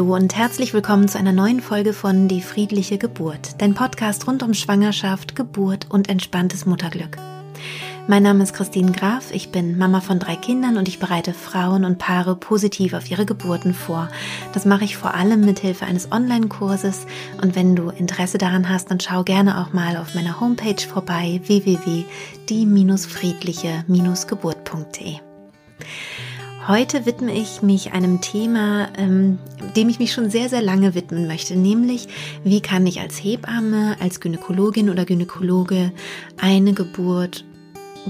Hallo und herzlich willkommen zu einer neuen Folge von Die friedliche Geburt, dein Podcast rund um Schwangerschaft, Geburt und entspanntes Mutterglück. Mein Name ist Christine Graf, ich bin Mama von drei Kindern und ich bereite Frauen und Paare positiv auf ihre Geburten vor. Das mache ich vor allem mit Hilfe eines Online-Kurses und wenn du Interesse daran hast, dann schau gerne auch mal auf meiner Homepage vorbei www.die-friedliche-geburt.de. Heute widme ich mich einem Thema, ähm, dem ich mich schon sehr, sehr lange widmen möchte, nämlich wie kann ich als Hebamme, als Gynäkologin oder Gynäkologe eine Geburt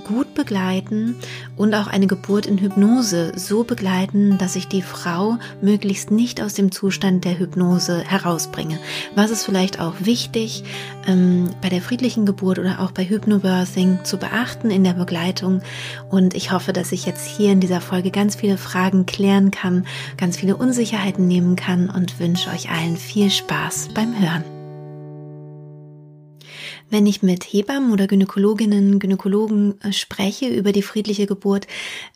gut begleiten und auch eine Geburt in Hypnose so begleiten, dass ich die Frau möglichst nicht aus dem Zustand der Hypnose herausbringe. Was ist vielleicht auch wichtig ähm, bei der friedlichen Geburt oder auch bei Hypnobirthing zu beachten in der Begleitung? Und ich hoffe, dass ich jetzt hier in dieser Folge ganz viele Fragen klären kann, ganz viele Unsicherheiten nehmen kann und wünsche euch allen viel Spaß beim Hören. Wenn ich mit Hebammen oder Gynäkologinnen, Gynäkologen äh, spreche über die friedliche Geburt,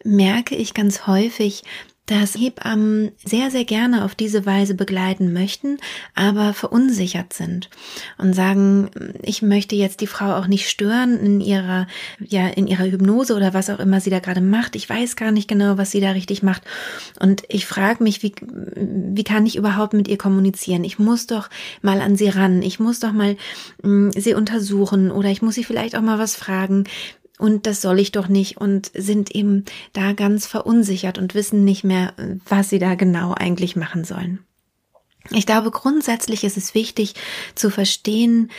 merke ich ganz häufig, dass Hebammen sehr, sehr gerne auf diese Weise begleiten möchten, aber verunsichert sind und sagen, ich möchte jetzt die Frau auch nicht stören in ihrer, ja, in ihrer Hypnose oder was auch immer sie da gerade macht. Ich weiß gar nicht genau, was sie da richtig macht. Und ich frage mich, wie, wie kann ich überhaupt mit ihr kommunizieren? Ich muss doch mal an sie ran. Ich muss doch mal mh, mm, sie untersuchen oder ich muss sie vielleicht auch mal was fragen und das soll ich doch nicht und sind eben da ganz verunsichert und wissen nicht mehr, was sie da genau eigentlich machen sollen. Ich glaube, grundsätzlich ist es wichtig zu verstehen,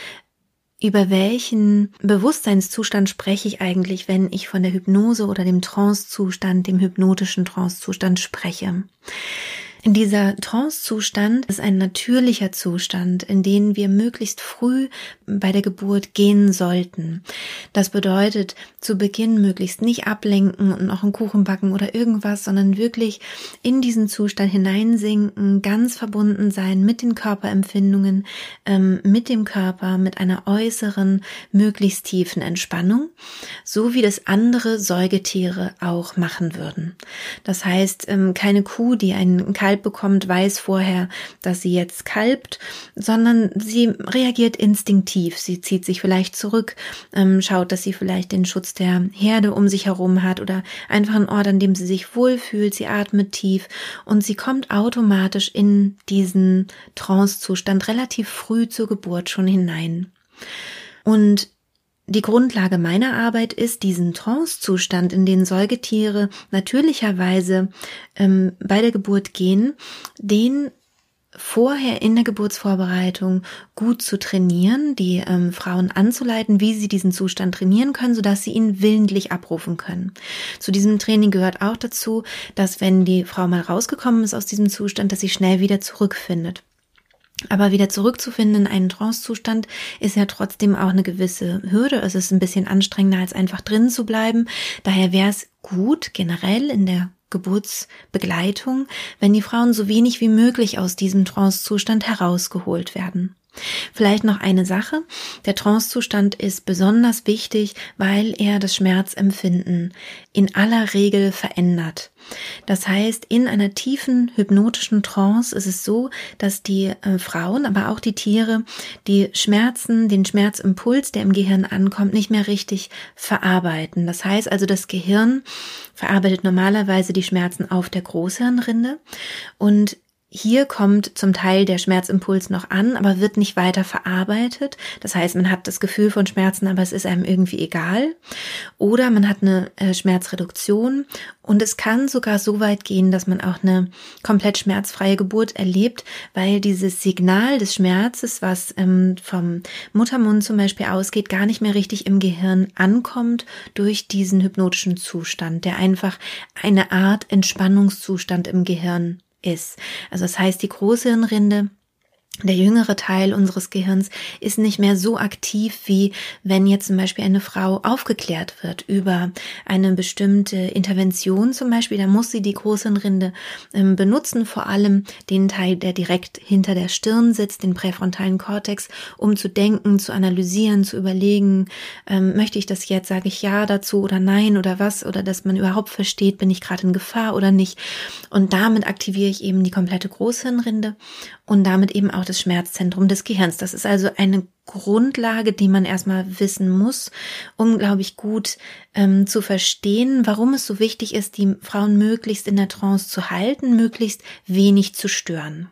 über welchen Bewusstseinszustand spreche ich eigentlich, wenn ich von der Hypnose oder dem Trancezustand, dem hypnotischen Trancezustand spreche. In dieser Trance-Zustand ist ein natürlicher Zustand, in den wir möglichst früh bei der Geburt gehen sollten. Das bedeutet, zu Beginn möglichst nicht ablenken und noch einen Kuchen backen oder irgendwas, sondern wirklich in diesen Zustand hineinsinken, ganz verbunden sein mit den Körperempfindungen, ähm, mit dem Körper, mit einer äußeren, möglichst tiefen Entspannung, so wie das andere Säugetiere auch machen würden. Das heißt, ähm, keine Kuh, die einen kalten Kalb bekommt, weiß vorher, dass sie jetzt kalbt, sondern sie reagiert instinktiv. Sie zieht sich vielleicht zurück, ähm, schaut, dass sie vielleicht den Schutz der Herde um sich herum hat oder einfach einen Ort, an dem sie sich wohlfühlt. Sie atmet tief und sie kommt automatisch in diesen Trancezustand relativ früh zur Geburt schon hinein. Und die Grundlage meiner Arbeit ist, diesen Trancezustand, in den Säugetiere natürlicherweise ähm, bei der Geburt gehen, den vorher in der Geburtsvorbereitung gut zu trainieren, die ähm, Frauen anzuleiten, wie sie diesen Zustand trainieren können, sodass sie ihn willentlich abrufen können. Zu diesem Training gehört auch dazu, dass wenn die Frau mal rausgekommen ist aus diesem Zustand, dass sie schnell wieder zurückfindet. Aber wieder zurückzufinden in einen Trancezustand ist ja trotzdem auch eine gewisse Hürde. Es ist ein bisschen anstrengender, als einfach drin zu bleiben. Daher wäre es gut, generell in der Geburtsbegleitung, wenn die Frauen so wenig wie möglich aus diesem Trancezustand herausgeholt werden. Vielleicht noch eine Sache. Der Trancezustand ist besonders wichtig, weil er das Schmerzempfinden in aller Regel verändert. Das heißt, in einer tiefen hypnotischen Trance ist es so, dass die äh, Frauen, aber auch die Tiere, die Schmerzen, den Schmerzimpuls, der im Gehirn ankommt, nicht mehr richtig verarbeiten. Das heißt also, das Gehirn verarbeitet normalerweise die Schmerzen auf der Großhirnrinde und hier kommt zum Teil der Schmerzimpuls noch an, aber wird nicht weiter verarbeitet. Das heißt, man hat das Gefühl von Schmerzen, aber es ist einem irgendwie egal. Oder man hat eine äh, Schmerzreduktion und es kann sogar so weit gehen, dass man auch eine komplett schmerzfreie Geburt erlebt, weil dieses Signal des Schmerzes, was ähm, vom Muttermund zum Beispiel ausgeht, gar nicht mehr richtig im Gehirn ankommt durch diesen hypnotischen Zustand, der einfach eine Art Entspannungszustand im Gehirn ist. Also das heißt, die Großhirnrinde der jüngere Teil unseres Gehirns ist nicht mehr so aktiv, wie wenn jetzt zum Beispiel eine Frau aufgeklärt wird über eine bestimmte Intervention zum Beispiel. Da muss sie die Großhirnrinde ähm, benutzen, vor allem den Teil, der direkt hinter der Stirn sitzt, den präfrontalen Kortex, um zu denken, zu analysieren, zu überlegen, ähm, möchte ich das jetzt, sage ich ja dazu oder nein oder was, oder dass man überhaupt versteht, bin ich gerade in Gefahr oder nicht. Und damit aktiviere ich eben die komplette Großhirnrinde und damit eben auch das Schmerzzentrum des Gehirns. Das ist also eine Grundlage, die man erstmal wissen muss, um, glaube ich, gut ähm, zu verstehen, warum es so wichtig ist, die Frauen möglichst in der Trance zu halten, möglichst wenig zu stören.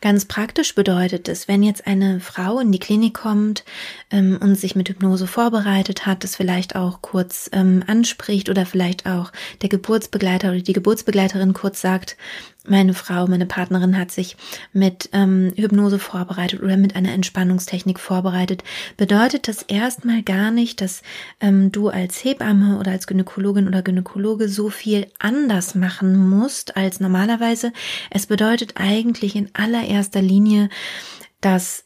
Ganz praktisch bedeutet es, wenn jetzt eine Frau in die Klinik kommt ähm, und sich mit Hypnose vorbereitet hat, das vielleicht auch kurz ähm, anspricht oder vielleicht auch der Geburtsbegleiter oder die Geburtsbegleiterin kurz sagt, meine Frau, meine Partnerin hat sich mit ähm, Hypnose vorbereitet oder mit einer Entspannungstechnik vorbereitet, bedeutet das erstmal gar nicht, dass ähm, du als Hebamme oder als Gynäkologin oder Gynäkologe so viel anders machen musst als normalerweise. Es bedeutet eigentlich in allererster Linie, dass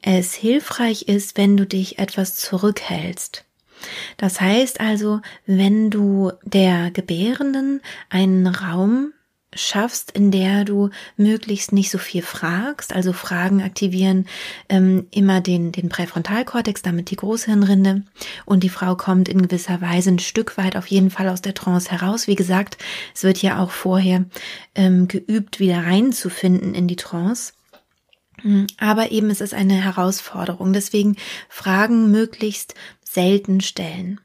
es hilfreich ist, wenn du dich etwas zurückhältst. Das heißt also, wenn du der Gebärenden einen Raum schaffst, in der du möglichst nicht so viel fragst, also Fragen aktivieren ähm, immer den, den Präfrontalkortex, damit die Großhirnrinde und die Frau kommt in gewisser Weise ein Stück weit auf jeden Fall aus der Trance heraus. Wie gesagt, es wird ja auch vorher ähm, geübt, wieder reinzufinden in die Trance. Hm, aber eben es ist eine Herausforderung. Deswegen Fragen möglichst selten stellen.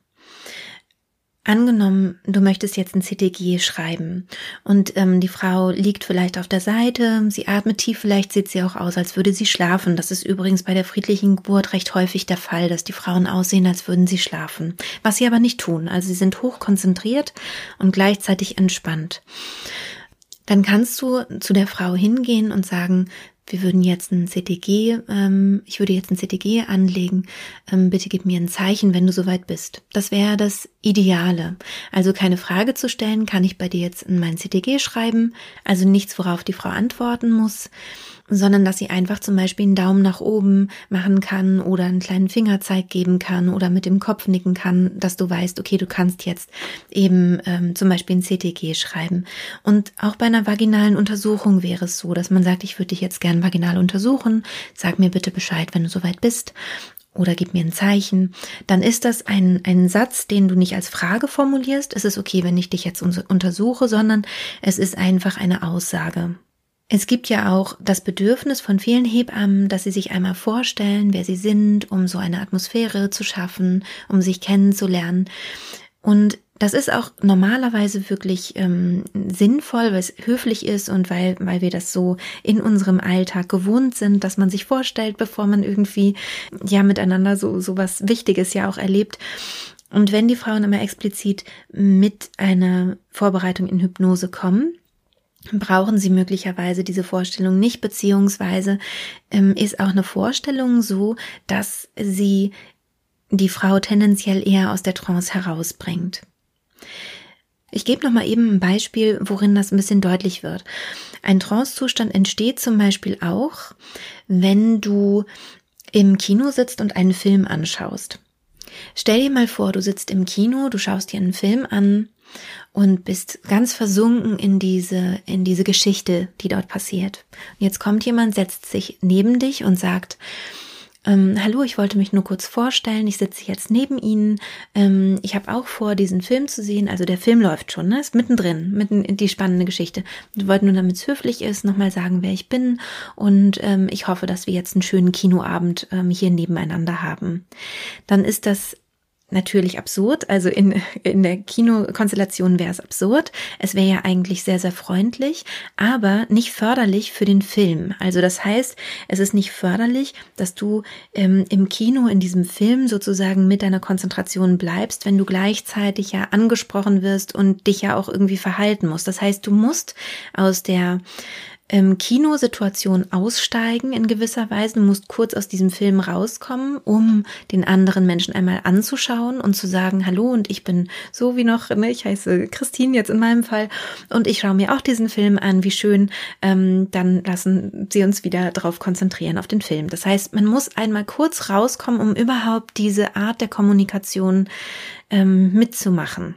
Angenommen, du möchtest jetzt ein CTG schreiben und ähm, die Frau liegt vielleicht auf der Seite, sie atmet tief, vielleicht sieht sie auch aus, als würde sie schlafen. Das ist übrigens bei der friedlichen Geburt recht häufig der Fall, dass die Frauen aussehen, als würden sie schlafen. Was sie aber nicht tun. Also sie sind hoch konzentriert und gleichzeitig entspannt. Dann kannst du zu der Frau hingehen und sagen, wir würden jetzt ein CTG, ähm, ich würde jetzt ein CTG anlegen, ähm, bitte gib mir ein Zeichen, wenn du soweit bist. Das wäre das Ideale. Also keine Frage zu stellen, kann ich bei dir jetzt in mein CTG schreiben, also nichts, worauf die Frau antworten muss sondern dass sie einfach zum Beispiel einen Daumen nach oben machen kann oder einen kleinen Fingerzeig geben kann oder mit dem Kopf nicken kann, dass du weißt, okay, du kannst jetzt eben ähm, zum Beispiel ein CTG schreiben. Und auch bei einer vaginalen Untersuchung wäre es so, dass man sagt, ich würde dich jetzt gern vaginal untersuchen, sag mir bitte Bescheid, wenn du soweit bist oder gib mir ein Zeichen, dann ist das ein, ein Satz, den du nicht als Frage formulierst. Es ist okay, wenn ich dich jetzt untersuche, sondern es ist einfach eine Aussage. Es gibt ja auch das Bedürfnis von vielen Hebammen, dass sie sich einmal vorstellen, wer sie sind, um so eine Atmosphäre zu schaffen, um sich kennenzulernen. Und das ist auch normalerweise wirklich ähm, sinnvoll, weil es höflich ist und weil, weil wir das so in unserem Alltag gewohnt sind, dass man sich vorstellt, bevor man irgendwie ja miteinander so, so was Wichtiges ja auch erlebt. Und wenn die Frauen immer explizit mit einer Vorbereitung in Hypnose kommen, brauchen sie möglicherweise diese Vorstellung nicht, beziehungsweise ähm, ist auch eine Vorstellung so, dass sie die Frau tendenziell eher aus der Trance herausbringt. Ich gebe noch mal eben ein Beispiel, worin das ein bisschen deutlich wird. Ein Trancezustand entsteht zum Beispiel auch, wenn du im Kino sitzt und einen Film anschaust. Stell dir mal vor, du sitzt im Kino, du schaust dir einen Film an und bist ganz versunken in diese, in diese Geschichte, die dort passiert. Und jetzt kommt jemand, setzt sich neben dich und sagt, ähm, hallo, ich wollte mich nur kurz vorstellen. Ich sitze jetzt neben Ihnen. Ähm, ich habe auch vor, diesen Film zu sehen. Also der Film läuft schon, ne? Ist mittendrin, mitten in die spannende Geschichte. Ich wollte nur, damit es höflich ist, nochmal sagen, wer ich bin. Und ähm, ich hoffe, dass wir jetzt einen schönen Kinoabend ähm, hier nebeneinander haben. Dann ist das natürlich absurd. Also in, in der Kinokonstellation wäre es absurd. Es wäre ja eigentlich sehr, sehr freundlich, aber nicht förderlich für den Film. Also das heißt, es ist nicht förderlich, dass du ähm, im Kino in diesem Film sozusagen mit deiner Konzentration bleibst, wenn du gleichzeitig ja angesprochen wirst und dich ja auch irgendwie verhalten musst. Das heißt, du musst aus der ähm, Kinosituation aussteigen in gewisser Weise. Du musst kurz aus diesem Film rauskommen, um den anderen Menschen einmal anzuschauen und zu sagen, hallo und ich bin so wie noch, ne, ich heiße Christine jetzt in meinem Fall und ich schaue mir auch diesen Film an, wie schön, ähm, dann lassen sie uns wieder darauf konzentrieren, auf den Film. Das heißt, man muss einmal kurz rauskommen, um überhaupt diese Art der Kommunikation ähm, mitzumachen.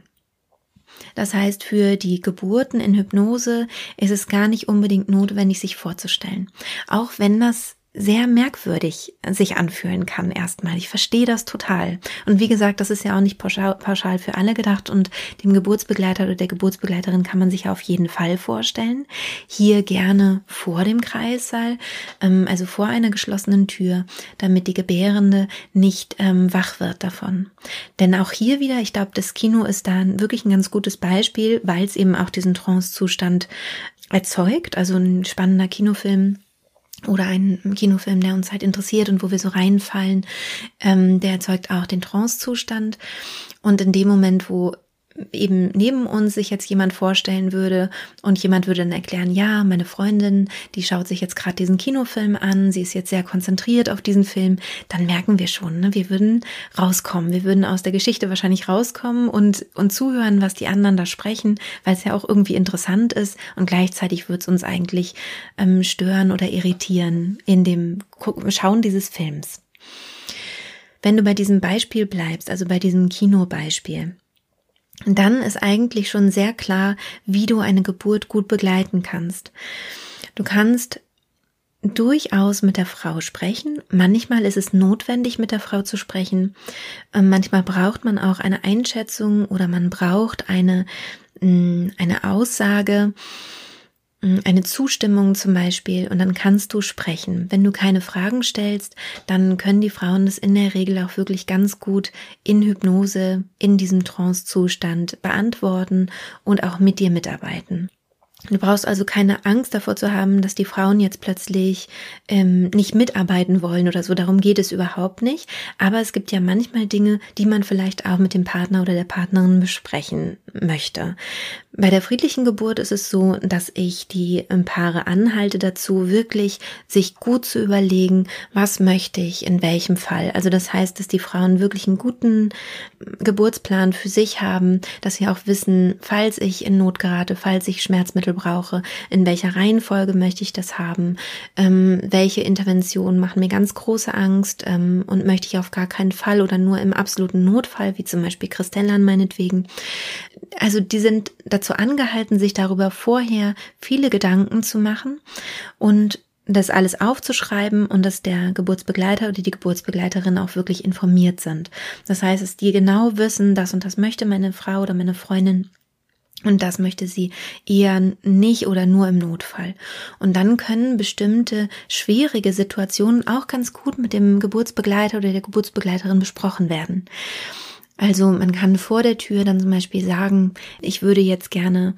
Das heißt, für die Geburten in Hypnose ist es gar nicht unbedingt notwendig, sich vorzustellen. Auch wenn das sehr merkwürdig sich anfühlen kann erstmal. Ich verstehe das total. Und wie gesagt, das ist ja auch nicht pauschal, pauschal für alle gedacht und dem Geburtsbegleiter oder der Geburtsbegleiterin kann man sich auf jeden Fall vorstellen. Hier gerne vor dem Kreissaal, ähm, also vor einer geschlossenen Tür, damit die Gebärende nicht ähm, wach wird davon. Denn auch hier wieder, ich glaube, das Kino ist da wirklich ein ganz gutes Beispiel, weil es eben auch diesen Trance-Zustand erzeugt. Also ein spannender Kinofilm oder ein Kinofilm, der uns halt interessiert und wo wir so reinfallen, ähm, der erzeugt auch den Trance-Zustand. Und in dem Moment, wo eben neben uns sich jetzt jemand vorstellen würde und jemand würde dann erklären, ja, meine Freundin, die schaut sich jetzt gerade diesen Kinofilm an, sie ist jetzt sehr konzentriert auf diesen Film, dann merken wir schon, ne, wir würden rauskommen, wir würden aus der Geschichte wahrscheinlich rauskommen und, und zuhören, was die anderen da sprechen, weil es ja auch irgendwie interessant ist und gleichzeitig wird es uns eigentlich ähm, stören oder irritieren in dem Schauen dieses Films. Wenn du bei diesem Beispiel bleibst, also bei diesem Kinobeispiel, dann ist eigentlich schon sehr klar, wie du eine Geburt gut begleiten kannst. Du kannst durchaus mit der Frau sprechen. Manchmal ist es notwendig, mit der Frau zu sprechen. Ähm, manchmal braucht man auch eine Einschätzung oder man braucht eine, mm, eine Aussage, eine Zustimmung zum Beispiel und dann kannst du sprechen. Wenn du keine Fragen stellst, dann können die Frauen das in der Regel auch wirklich ganz gut in Hypnose, in diesem Trance-Zustand beantworten und auch mit dir mitarbeiten. Du brauchst also keine Angst davor zu haben, dass die Frauen jetzt plötzlich ähm, nicht mitarbeiten wollen oder so. Darum geht es überhaupt nicht. Aber es gibt ja manchmal Dinge, die man vielleicht auch mit dem Partner oder der Partnerin besprechen möchte. Bei der friedlichen Geburt ist es so, dass ich die ähm, Paare anhalte dazu, wirklich sich gut zu überlegen, was möchte ich in welchem Fall. Also das heißt, dass die Frauen wirklich einen guten Geburtsplan für sich haben, dass sie auch wissen, falls ich in Not gerate, falls ich Schmerzmittel brauche, in welcher Reihenfolge möchte ich das haben, ähm, welche Interventionen machen mir ganz große Angst ähm, und möchte ich auf gar keinen Fall oder nur im absoluten Notfall, wie zum Beispiel Christellan meinetwegen. Also die sind dazu angehalten, sich darüber vorher viele Gedanken zu machen und das alles aufzuschreiben und dass der Geburtsbegleiter oder die Geburtsbegleiterin auch wirklich informiert sind. Das heißt, dass die genau wissen, das und das möchte meine Frau oder meine Freundin und das möchte sie eher nicht oder nur im Notfall. Und dann können bestimmte schwierige Situationen auch ganz gut mit dem Geburtsbegleiter oder der Geburtsbegleiterin besprochen werden. Also man kann vor der Tür dann zum Beispiel sagen, ich würde jetzt gerne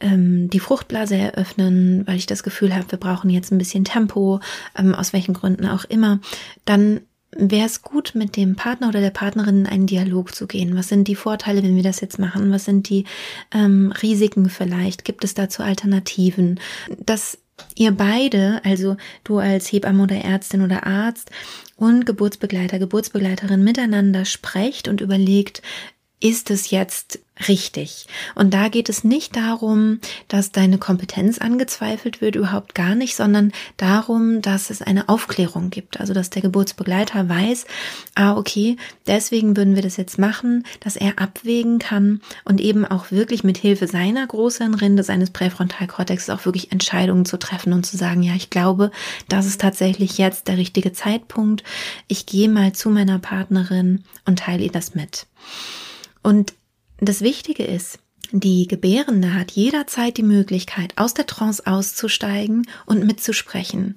ähm, die Fruchtblase eröffnen, weil ich das Gefühl habe, wir brauchen jetzt ein bisschen Tempo, ähm, aus welchen Gründen auch immer. Dann wäre es gut, mit dem Partner oder der Partnerin in einen Dialog zu gehen. Was sind die Vorteile, wenn wir das jetzt machen? Was sind die ähm, Risiken vielleicht? Gibt es dazu Alternativen? Dass ihr beide, also du als Hebamme oder Ärztin oder Arzt und Geburtsbegleiter, Geburtsbegleiterin miteinander sprecht und überlegt, ist es jetzt richtig? Und da geht es nicht darum, dass deine Kompetenz angezweifelt wird, überhaupt gar nicht, sondern darum, dass es eine Aufklärung gibt. Also, dass der Geburtsbegleiter weiß, ah, okay, deswegen würden wir das jetzt machen, dass er abwägen kann und eben auch wirklich mit Hilfe seiner großen Rinde, seines Präfrontalkortex auch wirklich Entscheidungen zu treffen und zu sagen, ja, ich glaube, das ist tatsächlich jetzt der richtige Zeitpunkt. Ich gehe mal zu meiner Partnerin und teile ihr das mit. Und das Wichtige ist, die Gebärende hat jederzeit die Möglichkeit, aus der Trance auszusteigen und mitzusprechen.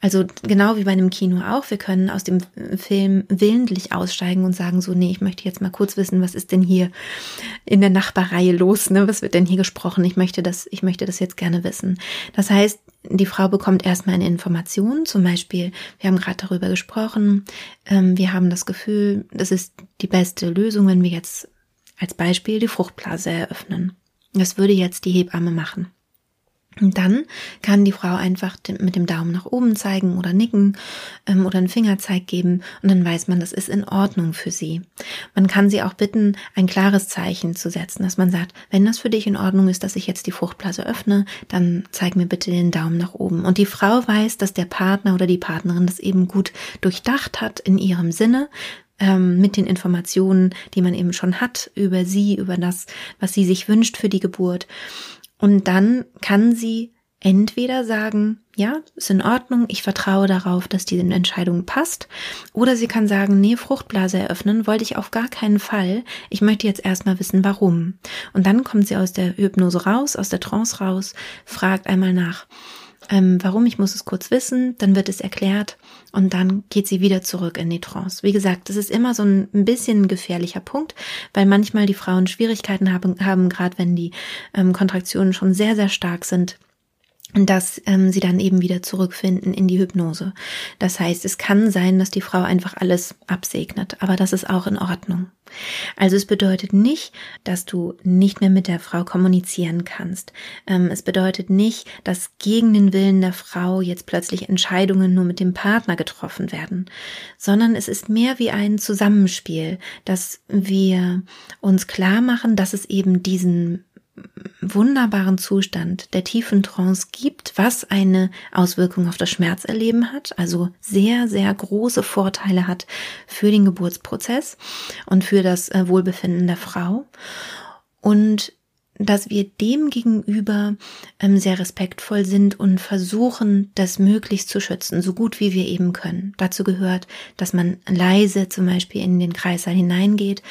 Also genau wie bei einem Kino auch. Wir können aus dem Film willentlich aussteigen und sagen so, nee, ich möchte jetzt mal kurz wissen, was ist denn hier in der Nachbarreihe los? Ne? Was wird denn hier gesprochen? Ich möchte das, ich möchte das jetzt gerne wissen. Das heißt, die Frau bekommt erstmal eine Information, zum Beispiel, wir haben gerade darüber gesprochen, ähm, wir haben das Gefühl, das ist die beste Lösung, wenn wir jetzt als Beispiel die Fruchtblase eröffnen. Das würde jetzt die Hebamme machen. Und dann kann die Frau einfach mit dem Daumen nach oben zeigen oder nicken ähm, oder einen Fingerzeig geben und dann weiß man, das ist in Ordnung für sie. Man kann sie auch bitten, ein klares Zeichen zu setzen, dass man sagt, wenn das für dich in Ordnung ist, dass ich jetzt die Fruchtblase öffne, dann zeig mir bitte den Daumen nach oben. Und die Frau weiß, dass der Partner oder die Partnerin das eben gut durchdacht hat in ihrem Sinne, ähm, mit den Informationen, die man eben schon hat über sie, über das, was sie sich wünscht für die Geburt. Und dann kann sie entweder sagen, ja, ist in Ordnung, ich vertraue darauf, dass diese Entscheidung passt, oder sie kann sagen, nee, Fruchtblase eröffnen wollte ich auf gar keinen Fall. Ich möchte jetzt erstmal wissen, warum. Und dann kommt sie aus der Hypnose raus, aus der Trance raus, fragt einmal nach, ähm, warum, ich muss es kurz wissen, dann wird es erklärt und dann geht sie wieder zurück in die Trance. Wie gesagt, das ist immer so ein, bisschen ein gefährlicher Punkt, weil manchmal die Frauen Schwierigkeiten haben, haben gerade wenn die ähm, Kontraktionen schon sehr, sehr stark sind, dass ähm, sie dann eben wieder zurückfinden in die Hypnose. Das heißt, es kann sein, dass die Frau einfach alles absegnet, aber das ist auch in Ordnung. Also es bedeutet nicht, dass du nicht mehr mit der Frau kommunizieren kannst. Ähm, es bedeutet nicht, dass gegen den Willen der Frau jetzt plötzlich Entscheidungen nur mit dem Partner getroffen werden, sondern es ist mehr wie ein Zusammenspiel, dass wir uns klar machen, dass es eben diesen wunderbaren Zustand der tiefen Trance gibt, was eine Auswirkung auf das Schmerzerleben hat, also sehr, sehr große Vorteile hat für den Geburtsprozess und für das äh, Wohlbefinden der Frau. Und dass wir dem gegenüber ähm, sehr respektvoll sind und versuchen, das möglichst zu schützen, so gut wie wir eben können. Dazu gehört, dass man leise zum Beispiel in den Kreißsaal hineingeht,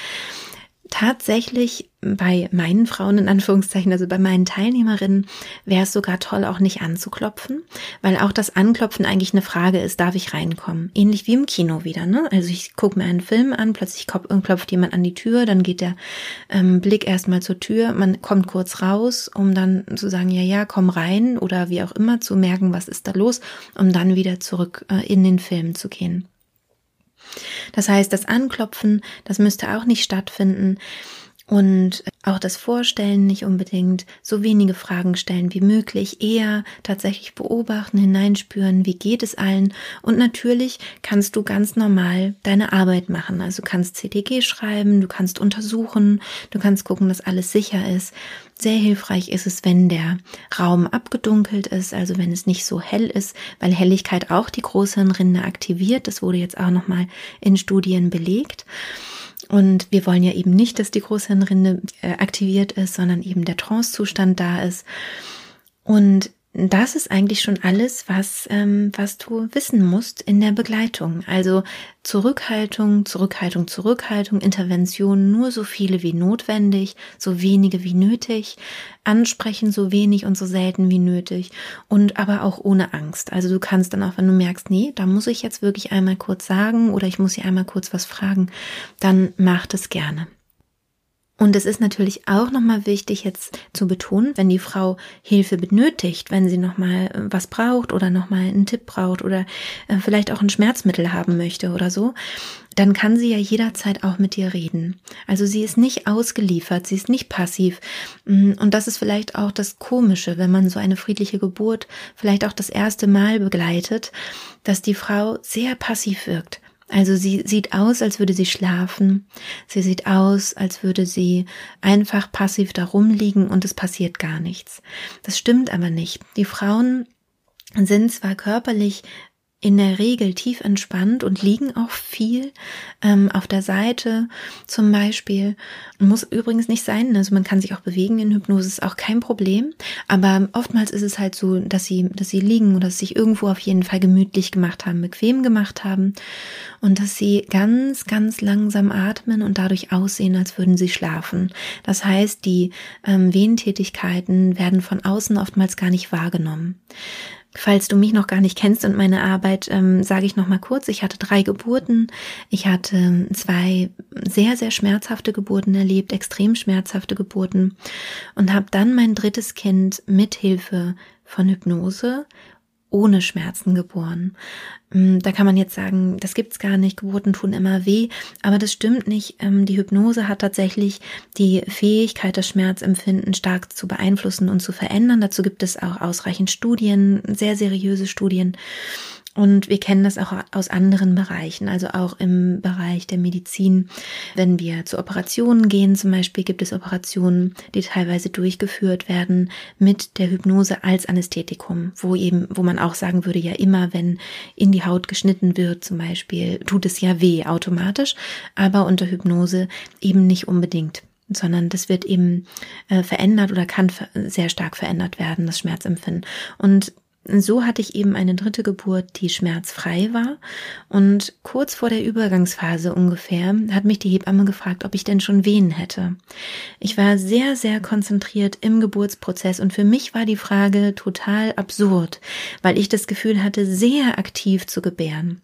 tatsächlich bei meinen Frauen in Anführungszeichen, also bei meinen Teilnehmerinnen, wäre es sogar toll, auch nicht anzuklopfen, weil auch das Anklopfen eigentlich eine Frage ist, darf ich reinkommen? Ähnlich wie im Kino wieder, ne? Also ich gucke mir einen Film an, plötzlich klopft jemand an die Tür, dann geht der ähm, Blick erstmal zur Tür, man kommt kurz raus, um dann zu sagen, ja, ja, komm rein oder wie auch immer, zu merken, was ist da los, um dann wieder zurück äh, in den Film zu gehen. Das heißt, das Anklopfen, das müsste auch nicht stattfinden. Und auch das Vorstellen nicht unbedingt, so wenige Fragen stellen wie möglich, eher tatsächlich beobachten, hineinspüren, wie geht es allen. Und natürlich kannst du ganz normal deine Arbeit machen. Also kannst CTG schreiben, du kannst untersuchen, du kannst gucken, dass alles sicher ist. Sehr hilfreich ist es, wenn der Raum abgedunkelt ist, also wenn es nicht so hell ist, weil Helligkeit auch die Großhirnrinde aktiviert. Das wurde jetzt auch nochmal in Studien belegt. Und wir wollen ja eben nicht, dass die Großhirnrinde äh, aktiviert ist, sondern eben der Trancezustand da ist. Und das ist eigentlich schon alles, was, ähm, was du wissen musst in der Begleitung. Also Zurückhaltung, Zurückhaltung, Zurückhaltung, Intervention nur so viele wie notwendig, so wenige wie nötig, ansprechen so wenig und so selten wie nötig und aber auch ohne Angst. Also du kannst dann auch, wenn du merkst, nee, da muss ich jetzt wirklich einmal kurz sagen oder ich muss hier einmal kurz was fragen, dann mach das gerne. Und es ist natürlich auch nochmal wichtig jetzt zu betonen, wenn die Frau Hilfe benötigt, wenn sie nochmal äh, was braucht oder nochmal einen Tipp braucht oder äh, vielleicht auch ein Schmerzmittel haben möchte oder so, dann kann sie ja jederzeit auch mit dir reden. Also sie ist nicht ausgeliefert, sie ist nicht passiv. Mm, und das ist vielleicht auch das Komische, wenn man so eine friedliche Geburt vielleicht auch das erste Mal begleitet, dass die Frau sehr passiv wirkt. Also sie sieht aus, als würde sie schlafen. Sie sieht aus, als würde sie einfach passiv da rumliegen und es passiert gar nichts. Das stimmt aber nicht. Die Frauen sind zwar körperlich in der Regel tief entspannt und liegen auch viel ähm, auf der Seite zum Beispiel. Muss übrigens nicht sein, also man kann sich auch bewegen in Hypnose, ist auch kein Problem. Aber oftmals ist es halt so, dass sie, dass sie liegen oder sich irgendwo auf jeden Fall gemütlich gemacht haben, bequem gemacht haben und dass sie ganz, ganz langsam atmen und dadurch aussehen, als würden sie schlafen. Das heißt, die ähm, Wehentätigkeiten werden von außen oftmals gar nicht wahrgenommen. Falls du mich noch gar nicht kennst und meine Arbeit, ähm, sage ich noch mal kurz. Ich hatte drei Geburten. Ich hatte ähm, zwei sehr, sehr schmerzhafte Geburten erlebt, extrem schmerzhafte Geburten und habe dann mein drittes Kind mit Hilfe von Hypnose ohne Schmerzen geboren. Mm, da kann man jetzt sagen, das gibt's gar nicht, Geburten tun immer weh, aber das stimmt nicht. Ähm, die Hypnose hat tatsächlich die Fähigkeit, das Schmerzempfinden stark zu beeinflussen und zu verändern. Dazu gibt es auch ausreichend Studien, sehr seriöse Studien. Und wir kennen das auch aus anderen Bereichen, also auch im Bereich der Medizin. Wenn wir zu Operationen gehen, zum Beispiel gibt es Operationen, die teilweise durchgeführt werden mit der Hypnose als Anästhetikum, wo eben, wo man auch sagen würde, ja immer, wenn in die Haut geschnitten wird, zum Beispiel, tut es ja weh automatisch, aber unter Hypnose eben nicht unbedingt sondern das wird eben äh, verändert oder kann sehr stark verändert werden, das Schmerzempfinden. Und so hatte ich eben eine dritte Geburt, die schmerzfrei war. Und kurz vor der Übergangsphase ungefähr hat mich die Hebamme gefragt, ob ich denn schon Wehen hätte. Ich war sehr, sehr konzentriert im Geburtsprozess und für mich war die Frage total absurd, weil ich das Gefühl hatte, sehr aktiv zu gebären.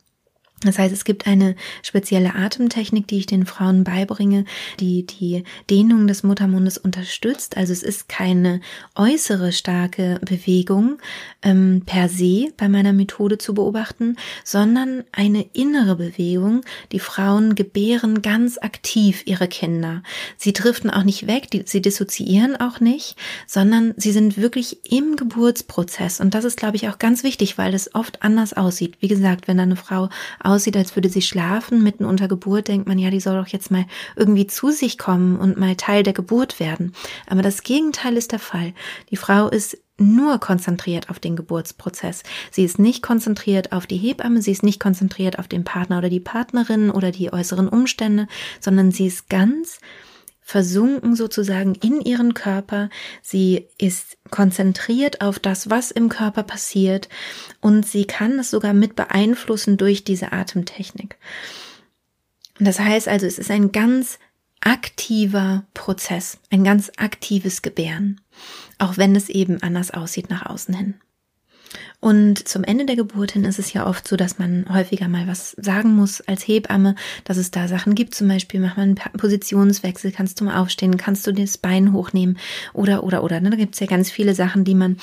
Das heißt, es gibt eine spezielle Atemtechnik, die ich den Frauen beibringe, die die Dehnung des Muttermundes unterstützt. Also es ist keine äußere starke Bewegung ähm, per se bei meiner Methode zu beobachten, sondern eine innere Bewegung. Die Frauen gebären ganz aktiv ihre Kinder. Sie driften auch nicht weg, die, sie dissoziieren auch nicht, sondern sie sind wirklich im Geburtsprozess. Und das ist, glaube ich, auch ganz wichtig, weil es oft anders aussieht. Wie gesagt, wenn eine Frau aussieht, als würde sie schlafen, mitten unter Geburt, denkt man, ja, die soll doch jetzt mal irgendwie zu sich kommen und mal Teil der Geburt werden. Aber das Gegenteil ist der Fall. Die Frau ist nur konzentriert auf den Geburtsprozess. Sie ist nicht konzentriert auf die Hebamme, sie ist nicht konzentriert auf den Partner oder die Partnerin oder die äußeren Umstände, sondern sie ist ganz versunken sozusagen in ihren Körper. Sie ist konzentriert auf das, was im Körper passiert und sie kann es sogar mit beeinflussen durch diese Atemtechnik. Das heißt also, es ist ein ganz aktiver Prozess, ein ganz aktives Gebären, auch wenn es eben anders aussieht nach außen hin. Und zum Ende der Geburt hin ist es ja oft so, dass man häufiger mal was sagen muss als Hebamme, dass es da Sachen gibt. Zum Beispiel macht man einen Positionswechsel, kannst du mal aufstehen, kannst du das Bein hochnehmen oder, oder, oder. Ne? Da gibt es ja ganz viele Sachen, die man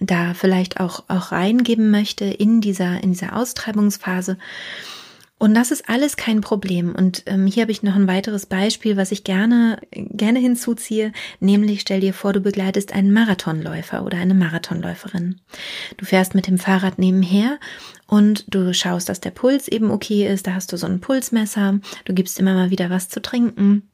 da vielleicht auch, auch reingeben möchte in dieser, in dieser Austreibungsphase. Und das ist alles kein Problem. Und ähm, hier habe ich noch ein weiteres Beispiel, was ich gerne, gerne hinzuziehe, nämlich stell dir vor, du begleitest einen Marathonläufer oder eine Marathonläuferin. Du fährst mit dem Fahrrad nebenher und du schaust, dass der Puls eben okay ist. Da hast du so ein Pulsmesser. Du gibst immer mal wieder was zu trinken.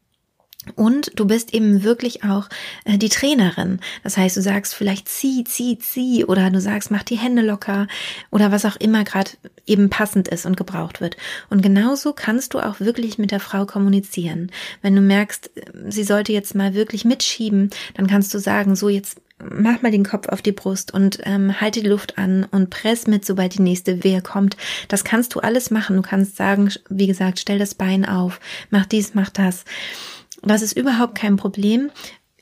Und du bist eben wirklich auch äh, die Trainerin. Das heißt, du sagst vielleicht zieh, zieh, zieh oder du sagst, mach die Hände locker oder was auch immer gerade eben passend ist und gebraucht wird. Und genauso kannst du auch wirklich mit der Frau kommunizieren. Wenn du merkst, sie sollte jetzt mal wirklich mitschieben, dann kannst du sagen, so jetzt mach mal den Kopf auf die Brust und ähm, halte die Luft an und press mit, sobald die nächste Wehe kommt. Das kannst du alles machen. Du kannst sagen, wie gesagt, stell das Bein auf, mach dies, mach das. Das ist überhaupt kein Problem.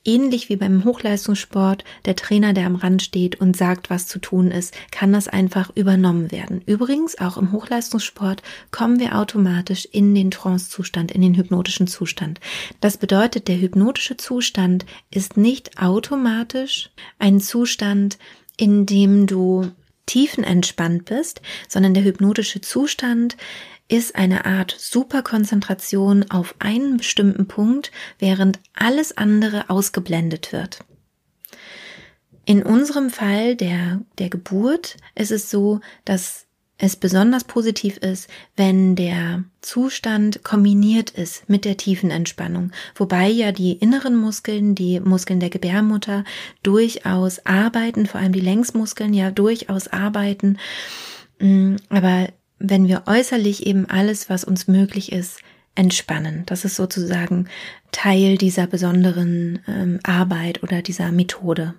Ähnlich wie beim Hochleistungssport, der Trainer, der am Rand steht und sagt, was zu tun ist, kann das einfach übernommen werden. Übrigens, auch im Hochleistungssport kommen wir automatisch in den Trance-Zustand, in den hypnotischen Zustand. Das bedeutet, der hypnotische Zustand ist nicht automatisch ein Zustand, in dem du tiefenentspannt bist, sondern der hypnotische Zustand ist eine Art Superkonzentration auf einen bestimmten Punkt, während alles andere ausgeblendet wird. In unserem Fall der, der Geburt ist es so, dass es besonders positiv ist, wenn der Zustand kombiniert ist mit der tiefen Entspannung, wobei ja die inneren Muskeln, die Muskeln der Gebärmutter durchaus arbeiten, vor allem die Längsmuskeln ja durchaus arbeiten, mm, aber wenn wir äußerlich eben alles, was uns möglich ist, entspannen. Das ist sozusagen Teil dieser besonderen ähm, Arbeit oder dieser Methode.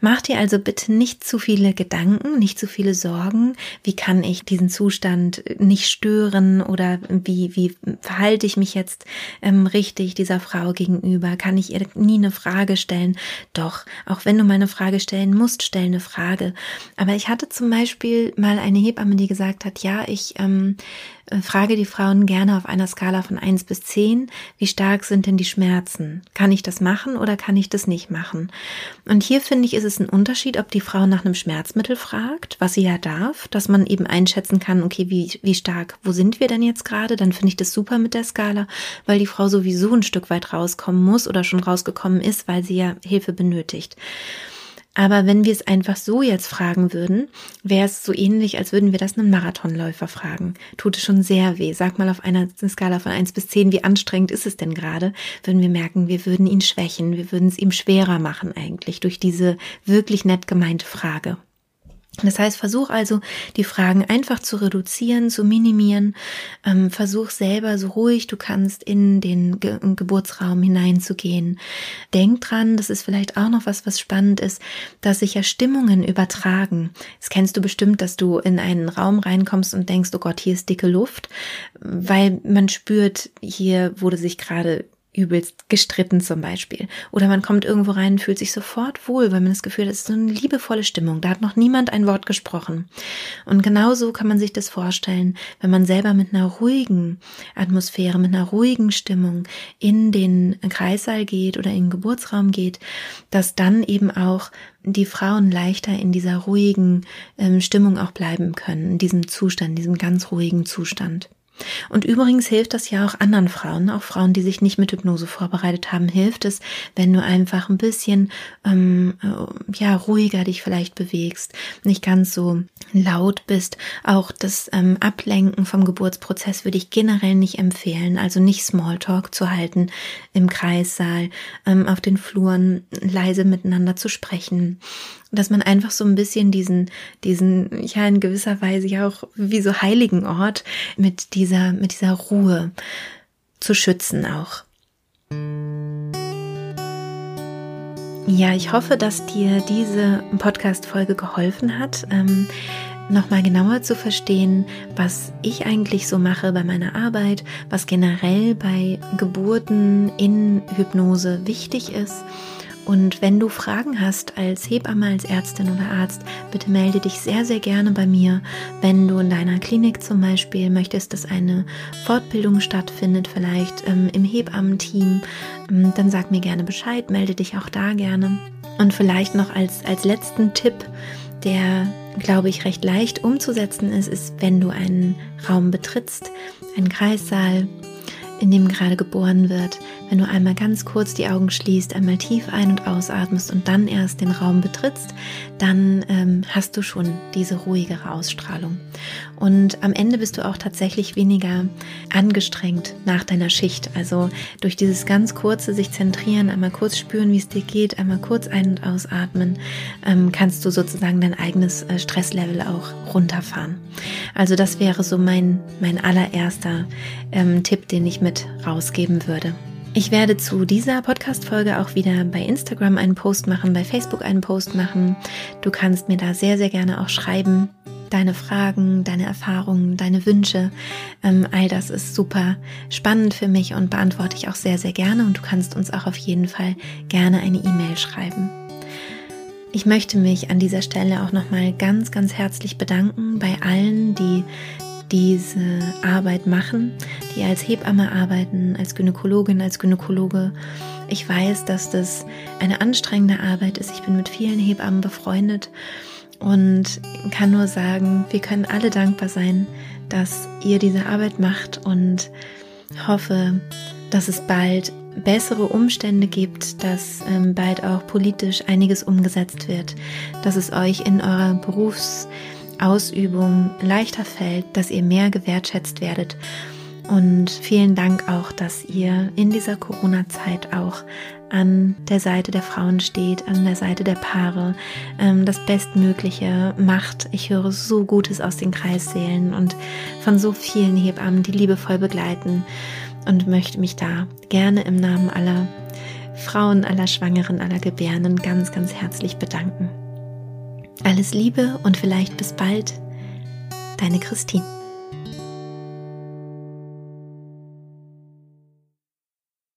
Mach dir also bitte nicht zu viele Gedanken, nicht zu viele Sorgen. Wie kann ich diesen Zustand nicht stören oder wie, wie verhalte ich mich jetzt ähm, richtig dieser Frau gegenüber? Kann ich ihr nie eine Frage stellen? Doch, auch wenn du mal eine Frage stellen musst, stell eine Frage. Aber ich hatte zum Beispiel mal eine Hebamme, die gesagt hat, ja, ich ähm, äh, frage die Frauen gerne auf einer Skala von eins bis zehn, wie stark sind denn die Schmerzen? Kann ich das machen oder kann ich das nicht machen? Und hier finde ich, ist es ein Unterschied, ob die Frau nach einem Schmerzmittel fragt, was sie ja darf, dass man eben einschätzen kann, okay, wie, wie stark, wo sind wir denn jetzt gerade? Dann finde ich das super mit der Skala, weil die Frau sowieso ein Stück weit rauskommen muss oder schon rausgekommen ist, weil sie ja Hilfe benötigt. Aber wenn wir es einfach so jetzt fragen würden, wäre es so ähnlich, als würden wir das einem Marathonläufer fragen. Tut es schon sehr weh. Sag mal auf einer Skala von eins bis zehn, wie anstrengend ist es denn gerade? Würden wir merken, wir würden ihn schwächen, wir würden es ihm schwerer machen eigentlich durch diese wirklich nett gemeinte Frage. Das heißt, versuch also, die Fragen einfach zu reduzieren, zu minimieren. Ähm, versuch selber so ruhig du kannst in den Ge Geburtsraum hineinzugehen. Denk dran, das ist vielleicht auch noch was, was spannend ist, dass sich ja Stimmungen übertragen. Das kennst du bestimmt, dass du in einen Raum reinkommst und denkst, oh Gott, hier ist dicke Luft, weil man spürt, hier wurde sich gerade übelst gestritten zum Beispiel. Oder man kommt irgendwo rein und fühlt sich sofort wohl, weil man das Gefühl hat, es ist so eine liebevolle Stimmung. Da hat noch niemand ein Wort gesprochen. Und genauso kann man sich das vorstellen, wenn man selber mit einer ruhigen Atmosphäre, mit einer ruhigen Stimmung in den Kreissaal geht oder in den Geburtsraum geht, dass dann eben auch die Frauen leichter in dieser ruhigen ähm, Stimmung auch bleiben können, in diesem Zustand, in diesem ganz ruhigen Zustand. Und übrigens hilft das ja auch anderen Frauen, auch Frauen, die sich nicht mit Hypnose vorbereitet haben, hilft es, wenn du einfach ein bisschen ähm, äh, ja ruhiger dich vielleicht bewegst, nicht ganz so laut bist. Auch das ähm, Ablenken vom Geburtsprozess würde ich generell nicht empfehlen, also nicht Smalltalk zu halten im Kreissaal, ähm, auf den Fluren leise miteinander zu sprechen dass man einfach so ein bisschen diesen, diesen, ja, in gewisser Weise ja auch wie so heiligen Ort mit dieser, mit dieser Ruhe zu schützen auch. Ja, ich hoffe, dass dir diese Podcast-Folge geholfen hat. Ähm, nochmal genauer zu verstehen, was ich eigentlich so mache bei meiner Arbeit, was generell bei Geburten in Hypnose wichtig ist und wenn du Fragen hast als Hebamme, als Ärztin oder Arzt, bitte melde dich sehr, sehr gerne bei mir. Wenn du in deiner Klinik zum Beispiel möchtest, dass eine Fortbildung stattfindet, vielleicht ähm, im Hebammenteam, ähm, dann sag mir gerne Bescheid, melde dich auch da gerne. Und vielleicht noch als, als letzten Tipp, der, glaube ich, recht leicht umzusetzen ist, ist, wenn du einen Raum betrittst, einen Kreissaal, in dem gerade geboren wird, wenn du einmal ganz kurz die Augen schließt, einmal tief ein- und ausatmest und dann erst den Raum betrittst, dann ähm, hast du schon diese ruhigere Ausstrahlung. Und am Ende bist du auch tatsächlich weniger angestrengt nach deiner Schicht. Also durch dieses ganz kurze sich zentrieren, einmal kurz spüren, wie es dir geht, einmal kurz ein- und ausatmen, ähm, kannst du sozusagen dein eigenes äh, Stresslevel auch runterfahren. Also das wäre so mein, mein allererster ähm, Tipp, den ich mit rausgeben würde. Ich werde zu dieser Podcast-Folge auch wieder bei Instagram einen Post machen, bei Facebook einen Post machen. Du kannst mir da sehr, sehr gerne auch schreiben. Deine Fragen, deine Erfahrungen, deine Wünsche, ähm, all das ist super spannend für mich und beantworte ich auch sehr, sehr gerne. Und du kannst uns auch auf jeden Fall gerne eine E-Mail schreiben. Ich möchte mich an dieser Stelle auch nochmal ganz, ganz herzlich bedanken bei allen, die diese Arbeit machen, die als Hebamme arbeiten, als Gynäkologin, als Gynäkologe. Ich weiß, dass das eine anstrengende Arbeit ist. Ich bin mit vielen Hebammen befreundet und kann nur sagen, wir können alle dankbar sein, dass ihr diese Arbeit macht und hoffe, dass es bald bessere Umstände gibt, dass ähm, bald auch politisch einiges umgesetzt wird, dass es euch in eurer Berufs Ausübung leichter fällt, dass ihr mehr gewertschätzt werdet. Und vielen Dank auch, dass ihr in dieser Corona-Zeit auch an der Seite der Frauen steht, an der Seite der Paare, ähm, das Bestmögliche macht. Ich höre so Gutes aus den Kreissälen und von so vielen Hebammen, die liebevoll begleiten und möchte mich da gerne im Namen aller Frauen, aller Schwangeren, aller Gebärenden ganz, ganz herzlich bedanken. Alles Liebe und vielleicht bis bald, deine Christine.